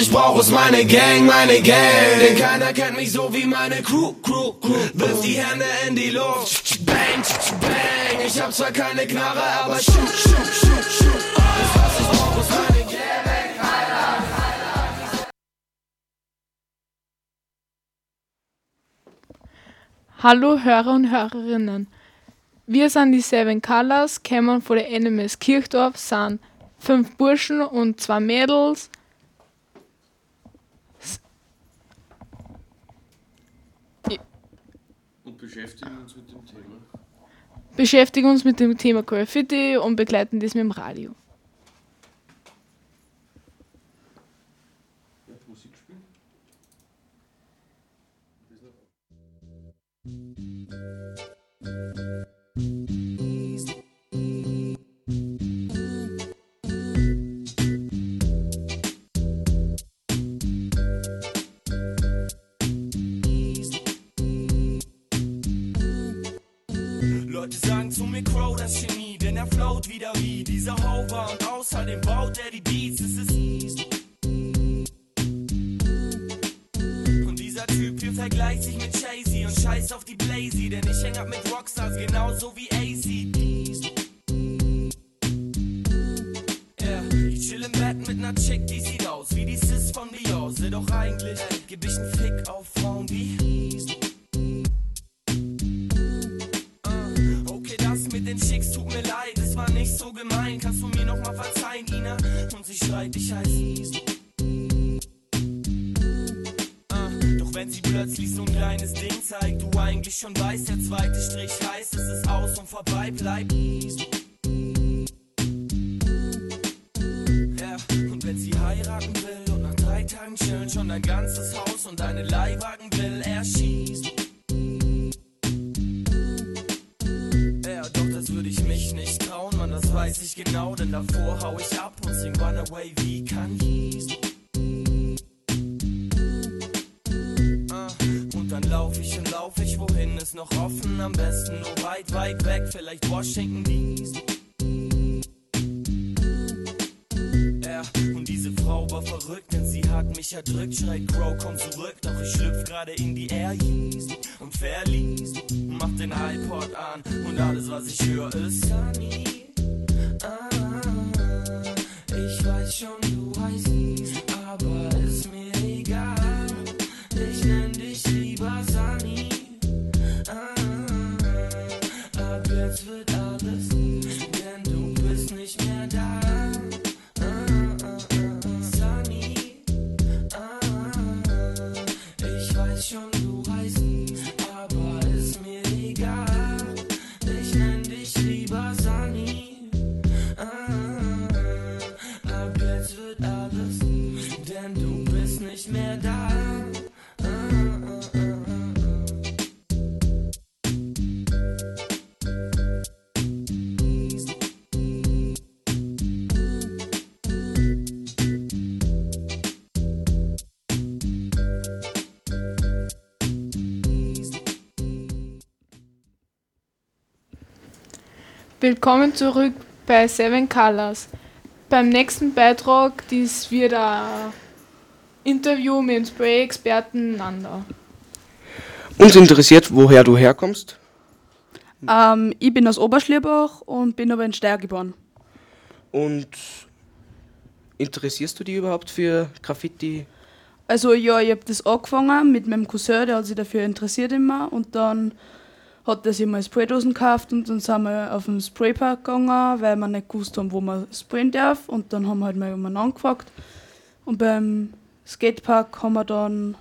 ich brauch ist meine Gang, meine Gang. Denn keiner kennt mich so wie meine Crew, Crew, Crew. Wirf die Hände in die Luft, bang, bang. Ich hab zwar keine Knarre, aber shoot, shoot, shoot, shoot. Hallo Hörer und Hörerinnen. Wir sind die Seven Colors, kommen von der NMS Kirchdorf, sind fünf Burschen und zwei Mädels. Beschäftigen uns mit dem Thema. Beschäftigen uns mit dem Thema Graffiti und begleiten das mit dem Radio. Mir Crow das Genie, denn er float wieder wie dieser Hover und außerdem baut er die Beats, es ist Und dieser Typ hier vergleicht sich mit Jay-Z und scheiß auf die Blazy, denn ich häng ab mit Rockstars genauso wie AC. Chill im Bett mit ner Chick, die sieht aus wie die Sis von Dior, doch eigentlich geb ich nen Fick auf Frauen Und sie schreit, ich heiß. Ah, Doch wenn sie plötzlich so ein kleines Ding zeigt, du eigentlich schon weißt, der zweite Strich heißt, es ist aus und vorbei bleibt. Ja, und wenn sie heiraten will und nach drei Tagen chillen schon dein ganzes Haus und deine Leihwagen will, er schießt. Ja, doch das würde ich mich nicht trauen, Mann, das weiß ich genau, denn davor hau ich ab und sing Runaway wie Kanye. Ah, Und dann lauf ich und lauf ich, wohin ist noch offen, am besten nur weit, weit weg, vielleicht Washington DC. Ja, und diese Frau war verrückt, denn sie hat mich erdrückt, schreit Crow, komm zurück, doch ich schlüpf gerade in die Air Yeezy und verließ, mach den iPod an und alles was ich höre ist Sunny. Ich weiß schon, Willkommen zurück bei Seven Colors. Beim nächsten Beitrag dies wird ein Interview mit dem Spray-Experten Nanda. Uns interessiert, woher du herkommst. Ähm, ich bin aus Oberschlierbach und bin aber in Steyr geboren. Und interessierst du dich überhaupt für Graffiti? Also ja, ich habe das angefangen mit meinem Cousin, der hat sich dafür interessiert immer und dann hat er sich mal Spraydosen gekauft und dann sind wir auf den Spraypark gegangen, weil wir nicht gewusst haben, wo man sprayen darf. Und dann haben wir halt mal jemanden angefragt. Und beim Skatepark haben wir dann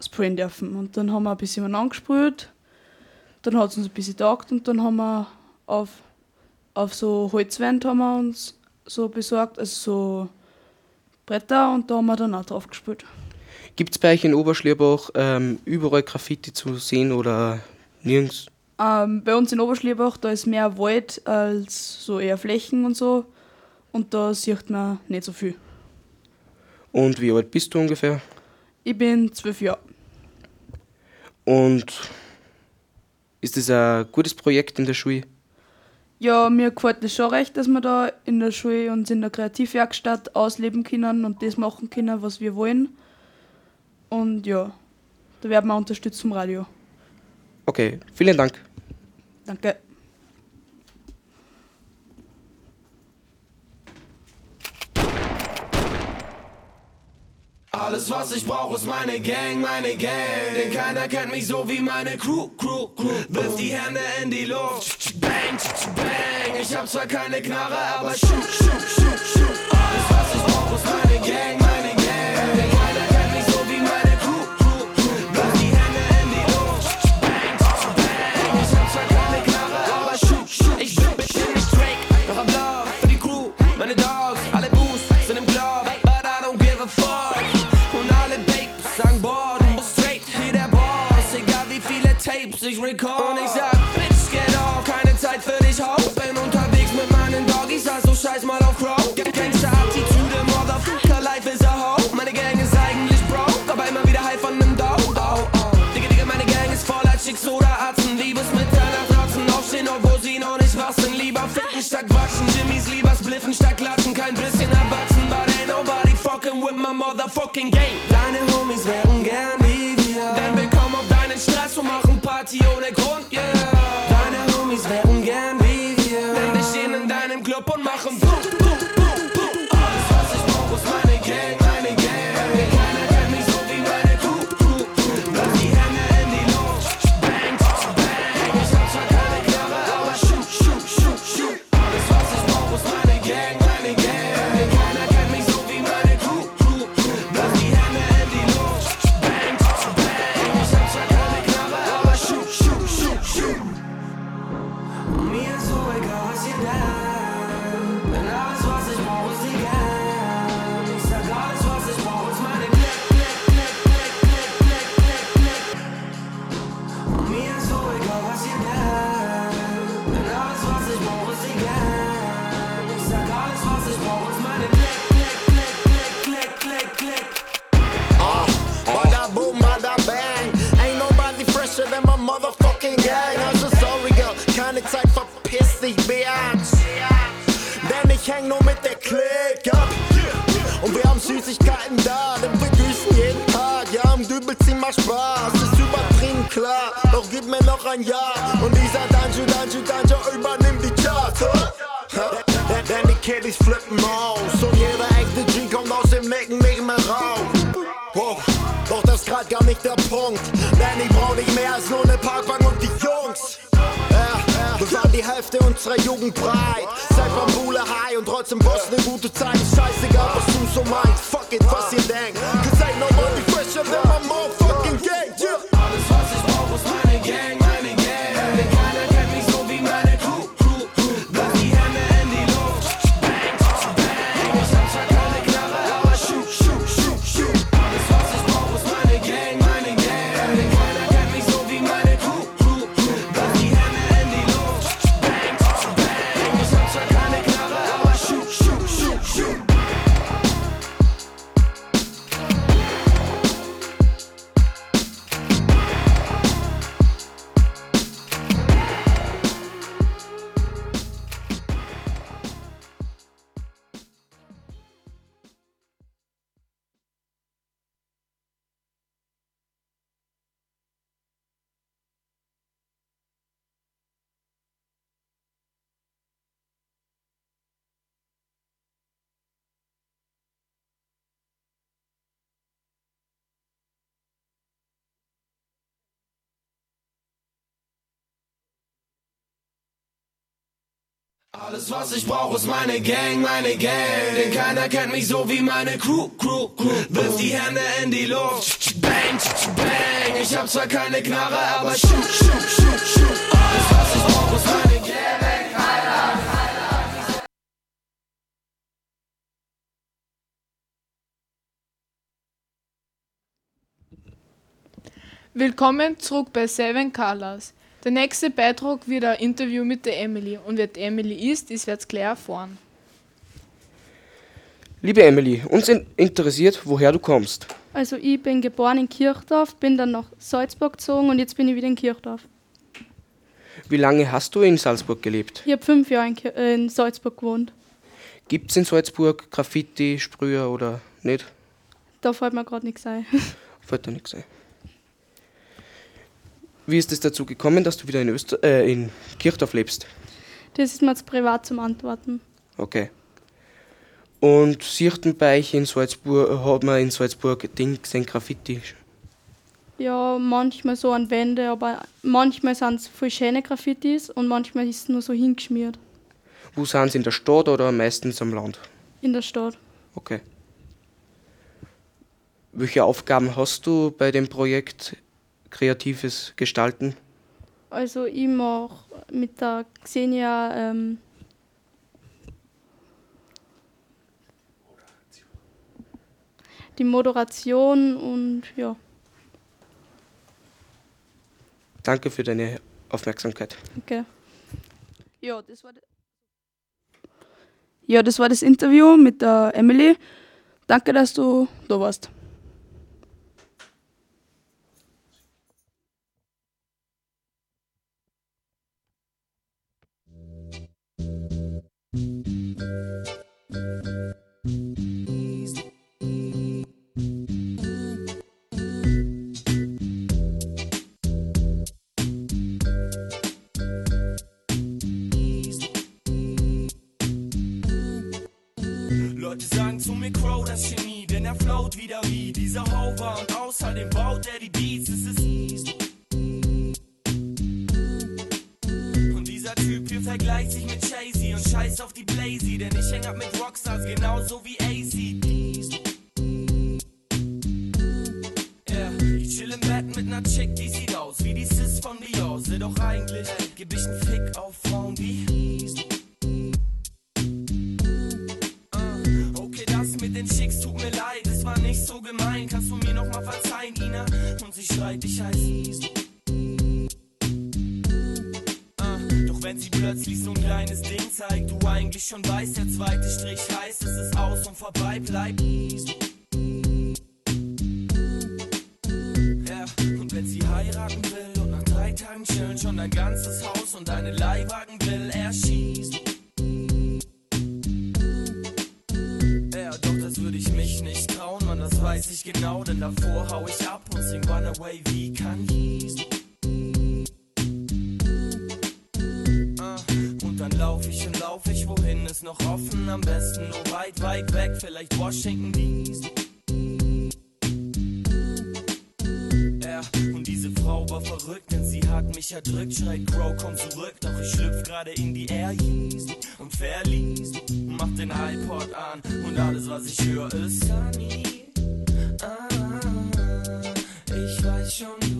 sprayen dürfen. Und dann haben wir ein bisschen angesprüht, dann hat es uns ein bisschen taugt und dann haben wir auf, auf so Holzwände haben wir uns so besorgt, also so Bretter und da haben wir dann auch drauf gespielt. Gibt es bei euch in Oberschlierbach ähm, überall Graffiti zu sehen oder nirgends? Ähm, bei uns in Oberschlierbach, da ist mehr Wald als so eher Flächen und so. Und da sieht man nicht so viel. Und wie alt bist du ungefähr? Ich bin zwölf Jahre. Und ist das ein gutes Projekt in der Schule? Ja, mir gefällt es schon recht, dass wir da in der Schule uns in der Kreativwerkstatt ausleben können und das machen können, was wir wollen. Und ja, da werden wir unterstützt vom Radio. Okay, vielen Dank. Danke. Alles was ich brauch ist meine Gang, meine Gang. Denn keiner kennt mich so wie meine Crew, Crew, Crew. Wirf die Hände in die Luft, bang, bang. Ich hab zwar keine Knarre, aber shoot, shoot, shoot, shoot. Alles was ich brauch ist meine Gang. Ich record. Und ich sag, Bitch, get off, keine Zeit für dich, ho. Bin unterwegs mit meinen Doggies, also scheiß mal auf Crow. Gangster-Attitude, Motherfucker, life is a hoe. Meine Gang ist eigentlich broke, aber immer wieder high von nem Dough. Oh, oh. Digga, Digga, meine Gang ist voller Chicks oder Atzen. Liebes mit deiner Tratzen aufstehen, obwohl sie noch nicht sind. Lieber ficken statt waschen, Jimmys lieber spliffen statt klatschen. Kein bisschen erwachsen, but ain't nobody fucking with my motherfucking game. Deine Häng nur mit der Clique ab. Und wir haben Süßigkeiten da, denn wir grüßen jeden Tag. Ja, am Dübel ziehen mal Spaß, ist übertrieben klar. Doch gib mir noch ein Jahr. Und dieser Danju, Danju, Danju übernimmt die Charts. Denn, die Kiddies flippen aus. Und jeder echte G kommt aus dem Nicken nicht mehr raus. Doch das ist grad gar nicht der Punkt. Denn ich brauch nicht mehr als nur ne Parkbank und die Jungs. Ja, wir waren die Hälfte unserer Jugend breit. Bambule High und trotzdem Boss ne gute Zeit. Scheißegal, was du so meinst. Alles was ich brauch ist meine Gang, meine Gang. Denn keiner kennt mich so wie meine Crew, Crew, Crew. Wirf die Hände in die Luft, bang, bang. Ich hab zwar keine Knarre, aber shoot, shoot, shoot, shoot. Alles was ich brauch ist meine Gang. Willkommen zurück bei Seven Colors. Der nächste Beitrag wird ein Interview mit der Emily. Und wer die Emily ist, das wird's gleich erfahren. Liebe Emily, uns in interessiert, woher du kommst. Also ich bin geboren in Kirchdorf, bin dann nach Salzburg gezogen und jetzt bin ich wieder in Kirchdorf. Wie lange hast du in Salzburg gelebt? Ich habe fünf Jahre in, äh, in Salzburg gewohnt. Gibt es in Salzburg Graffiti, Sprüher oder nicht? Da fällt mir gerade nichts ein. Fällt da nichts ein. Wie ist es dazu gekommen, dass du wieder in, Öster äh, in Kirchdorf lebst? Das ist mir zu privat zum Antworten. Okay. Und bei euch in Salzburg, hat man in Salzburg Ding gesehen, Graffiti? Ja, manchmal so an Wände, aber manchmal sind es voll schöne Graffitis und manchmal ist es nur so hingeschmiert Wo sind sie in der Stadt oder meistens am Land? in der Stadt. Okay. Welche Aufgaben hast du bei dem Projekt Kreatives Gestalten? Also ich mache mit der Xenia ähm, die Moderation und ja, Danke für deine Aufmerksamkeit. okay. Ja, das war ja, das war das Interview mit der Emily. Danke, dass du da warst. Wie dieser Hover und außerdem baut er die Beats, es ist Und dieser Typ hier vergleicht sich mit Jay-Z und scheiß auf die Blazy, denn ich häng ab mit Rockstars genauso wie AC. Chill im Bett mit ner Chick, die sieht aus wie die Sis von Beyoncé, doch eigentlich geb ich n Fick auf eigentlich schon weißt, der zweite Strich heißt, es ist aus und vorbei bleibt. Ja, und wenn sie heiraten will und nach drei Tagen chillen schon dein ganzes Haus und deine Leihwagen will, er schießt. Ja, doch das würde ich mich nicht trauen, Mann, das weiß ich genau, denn davor hau ich ab und sing Runaway wie Kanye. Ah, Und dann lauf ich und lauf ich, ist noch offen, am besten nur weit, weit weg, vielleicht Washington DC. Ja, und diese Frau war verrückt, denn sie hat mich erdrückt. Schreit Crow, komm zurück, doch ich schlüpf gerade in die Air Yeezy und verließ. Mach den iPod an und alles, was ich höre, ist Sunny. Ah, ich weiß schon, du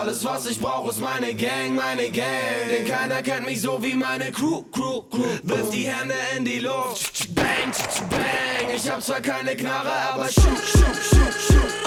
Alles was ich brauch ist meine Gang, meine Gang. Denn keiner kennt mich so wie meine Crew, Crew, Crew. Wirf die Hände in die Luft, bang, bang. Ich hab zwar keine Knarre, aber shoot, shoot, shoot, shoot.